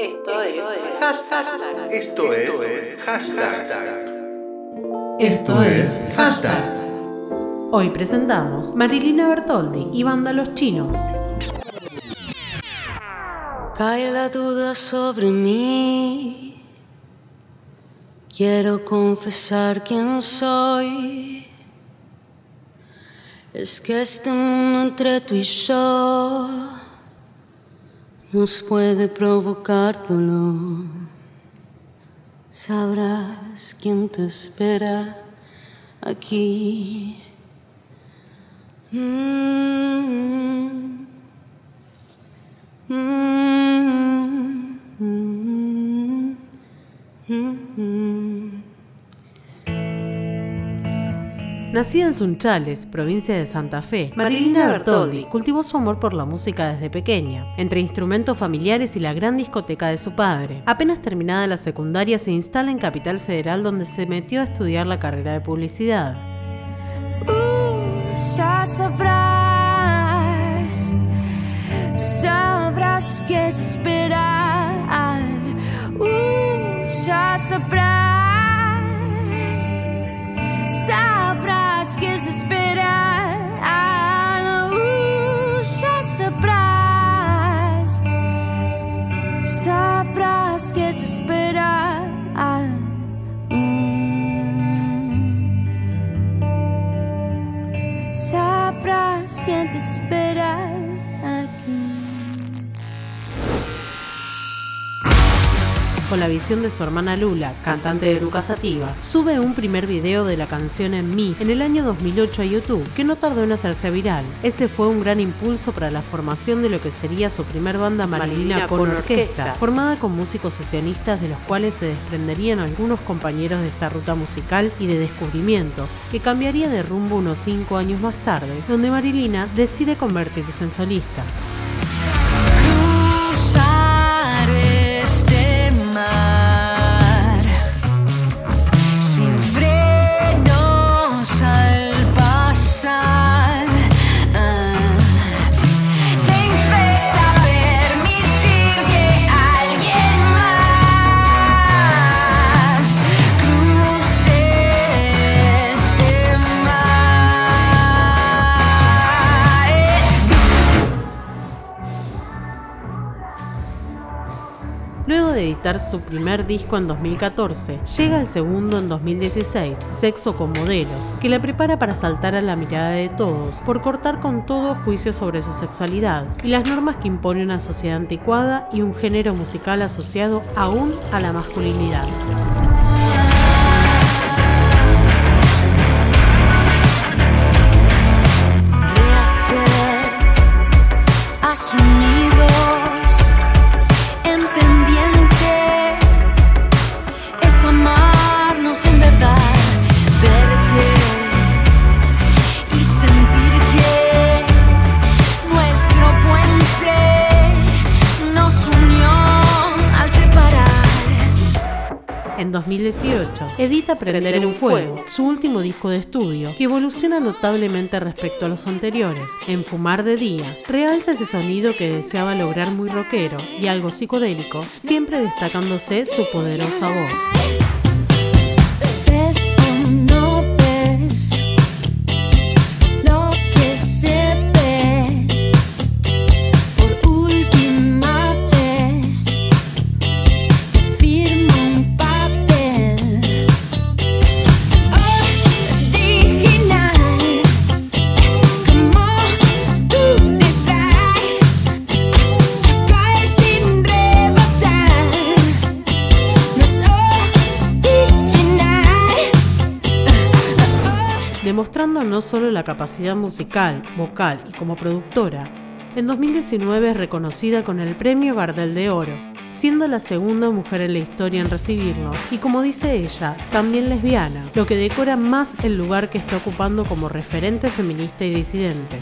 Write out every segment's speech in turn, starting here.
Esto es hashtag. Esto es hashtag. Esto es hashtag. Hoy presentamos Marilina Bertoldi y Banda Los Chinos. Cae la duda sobre mí. Quiero confesar quién soy. Es que este mundo entre tú y yo nos puede provocar dolor. Sabrás quién te espera aquí. Mm. Nacida en Sunchales, provincia de Santa Fe, Marilina Bertoldi cultivó su amor por la música desde pequeña, entre instrumentos familiares y la gran discoteca de su padre. Apenas terminada la secundaria se instala en Capital Federal donde se metió a estudiar la carrera de publicidad. Uh, ya sabrás, sabrás qué esperar. Uh, ya sabrás, Sabrás quién Con la visión de su hermana Lula, cantante de Lucas Sativa, sube un primer video de la canción En mí en el año 2008 a YouTube, que no tardó en hacerse viral. Ese fue un gran impulso para la formación de lo que sería su primer banda Marilina con orquesta, formada con músicos sesionistas de los cuales se desprenderían algunos compañeros de esta ruta musical y de descubrimiento, que cambiaría de rumbo unos 5 años más tarde, donde Marilina decide convertirse en solista. Su primer disco en 2014, llega el segundo en 2016, Sexo con Modelos, que la prepara para saltar a la mirada de todos por cortar con todo juicio sobre su sexualidad y las normas que impone una sociedad anticuada y un género musical asociado aún a la masculinidad. En 2018, edita Prender en un Fuego, su último disco de estudio, que evoluciona notablemente respecto a los anteriores. En Fumar de Día, realza ese sonido que deseaba lograr muy rockero y algo psicodélico, siempre destacándose su poderosa voz. Demostrando no solo la capacidad musical, vocal y como productora, en 2019 es reconocida con el Premio Gardel de Oro, siendo la segunda mujer en la historia en recibirlo, y como dice ella, también lesbiana, lo que decora más el lugar que está ocupando como referente feminista y disidente.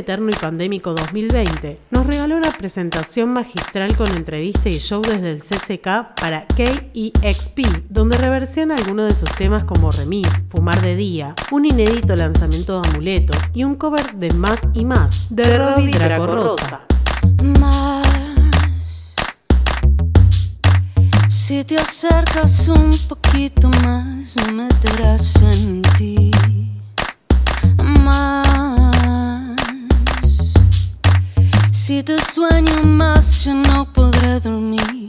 Eterno y pandémico 2020, nos regaló una presentación magistral con entrevista y show desde el CCK para KEXP, donde reversiona algunos de sus temas como Remis, Fumar de Día, un inédito lanzamiento de Amuleto y un cover de Más y Más de Robbie Draco Rosa. Más. Si te acercas un poquito más, me meterás en ti. Más. Si te sueño más, yo no podré dormir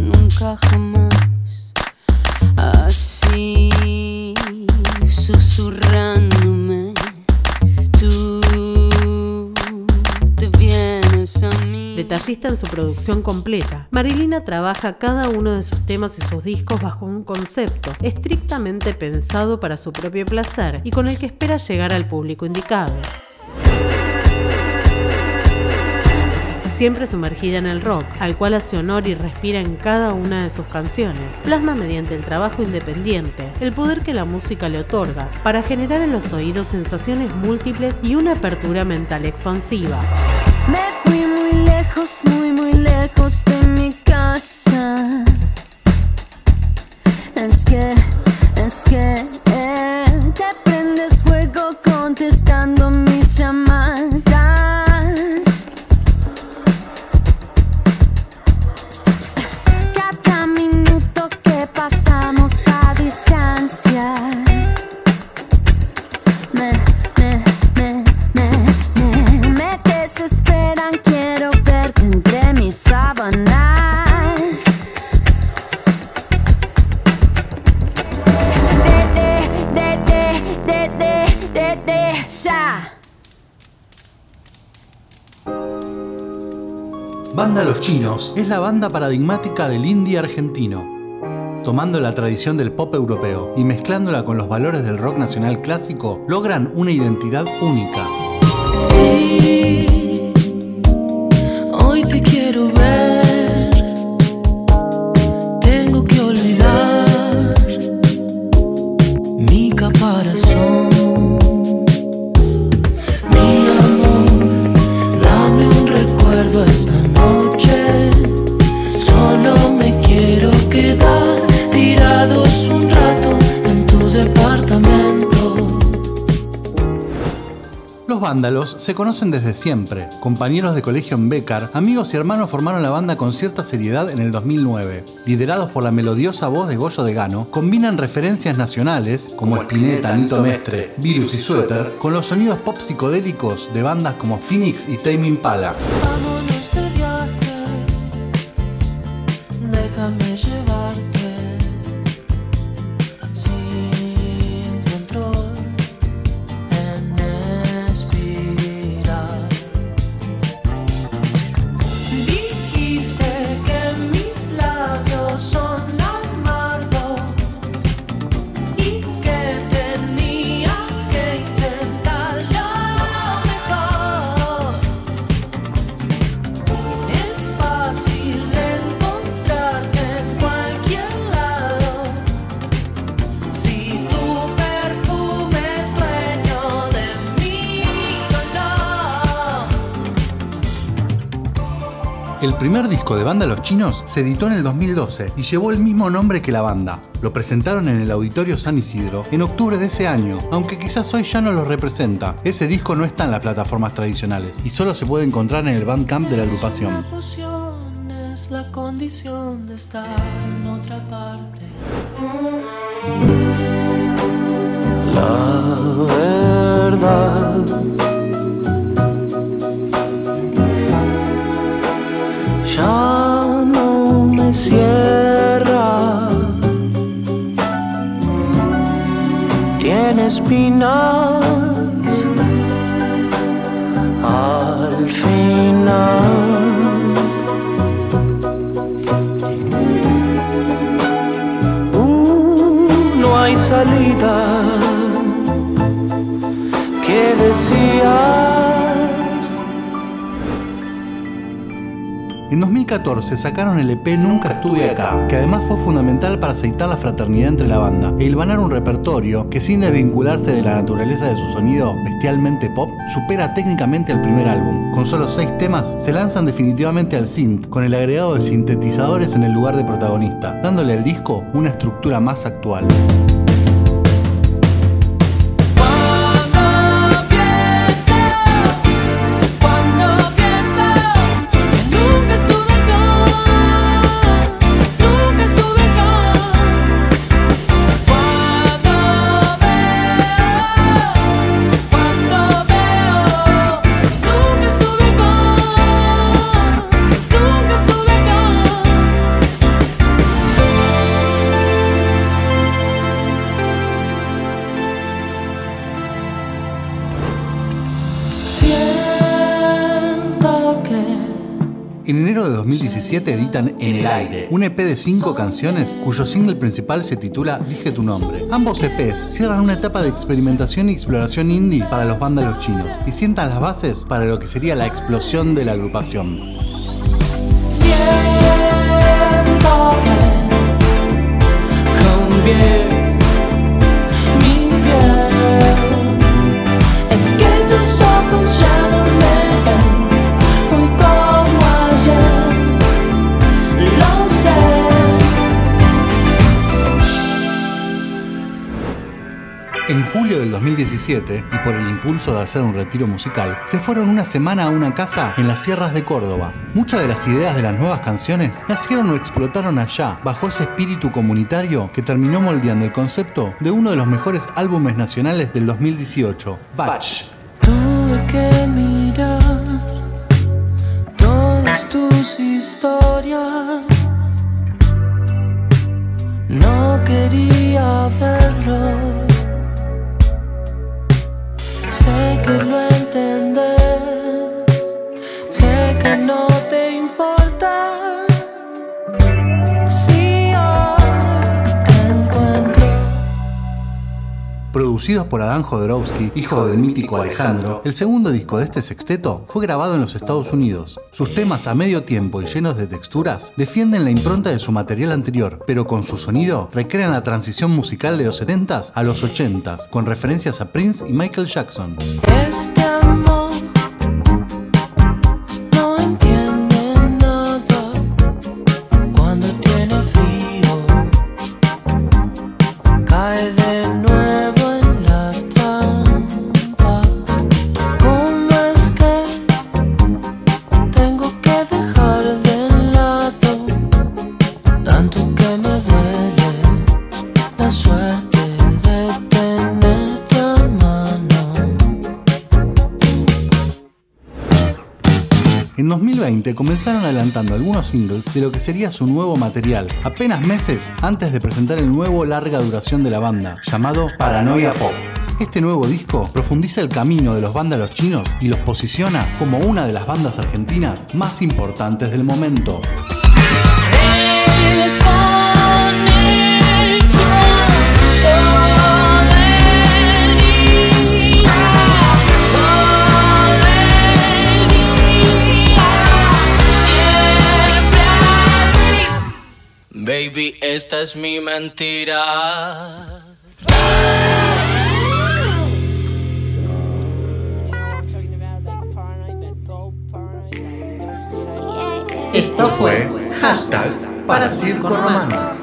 nunca jamás. Así, susurrándome, tú te vienes a mí. Detallista en su producción completa, Marilina trabaja cada uno de sus temas y sus discos bajo un concepto estrictamente pensado para su propio placer y con el que espera llegar al público indicado. Siempre sumergida en el rock, al cual hace honor y respira en cada una de sus canciones, plasma mediante el trabajo independiente el poder que la música le otorga para generar en los oídos sensaciones múltiples y una apertura mental expansiva. Me fui muy lejos, muy, muy lejos de mi casa. Es que, es que Los Chinos es la banda paradigmática del indie argentino, tomando la tradición del pop europeo y mezclándola con los valores del rock nacional clásico, logran una identidad única. Vándalos se conocen desde siempre. Compañeros de colegio en Becar, amigos y hermanos formaron la banda con cierta seriedad en el 2009. Liderados por la melodiosa voz de Goyo de Gano, combinan referencias nacionales, como Spinetta, Nito Mestre, Virus y Suéter, con los sonidos pop psicodélicos de bandas como Phoenix y Tame Impala. El primer disco de banda Los Chinos se editó en el 2012 y llevó el mismo nombre que la banda. Lo presentaron en el Auditorio San Isidro en octubre de ese año, aunque quizás hoy ya no lo representa. Ese disco no está en las plataformas tradicionales y solo se puede encontrar en el Bandcamp de la agrupación. La emoción es la condición de estar en otra parte. La verdad know. 2014 sacaron el EP Nunca estuve acá, que además fue fundamental para aceitar la fraternidad entre la banda e hilvanar un repertorio que sin desvincularse de la naturaleza de su sonido bestialmente pop, supera técnicamente al primer álbum. Con solo seis temas, se lanzan definitivamente al synth, con el agregado de sintetizadores en el lugar de protagonista, dándole al disco una estructura más actual. 2017 editan En el aire, un EP de cinco canciones cuyo single principal se titula Dije tu nombre. Ambos EPs cierran una etapa de experimentación y exploración indie para los vándalos chinos y sientan las bases para lo que sería la explosión de la agrupación. En julio del 2017, y por el impulso de hacer un retiro musical, se fueron una semana a una casa en las sierras de Córdoba. Muchas de las ideas de las nuevas canciones nacieron o explotaron allá, bajo ese espíritu comunitario que terminó moldeando el concepto de uno de los mejores álbumes nacionales del 2018, Batch. Tuve que mirar todas tus historias. No quería verlo the Producidos por Adán Jodorowsky, hijo del mítico Alejandro, el segundo disco de este sexteto fue grabado en los Estados Unidos. Sus temas a medio tiempo y llenos de texturas defienden la impronta de su material anterior, pero con su sonido recrean la transición musical de los 70s a los 80s, con referencias a Prince y Michael Jackson. Este 2020 comenzaron adelantando algunos singles de lo que sería su nuevo material, apenas meses antes de presentar el nuevo larga duración de la banda, llamado Paranoia Pop. Este nuevo disco profundiza el camino de los vándalos chinos y los posiciona como una de las bandas argentinas más importantes del momento. Baby, esta es mi mentira. Esto fue Hashtag para Circo Romano.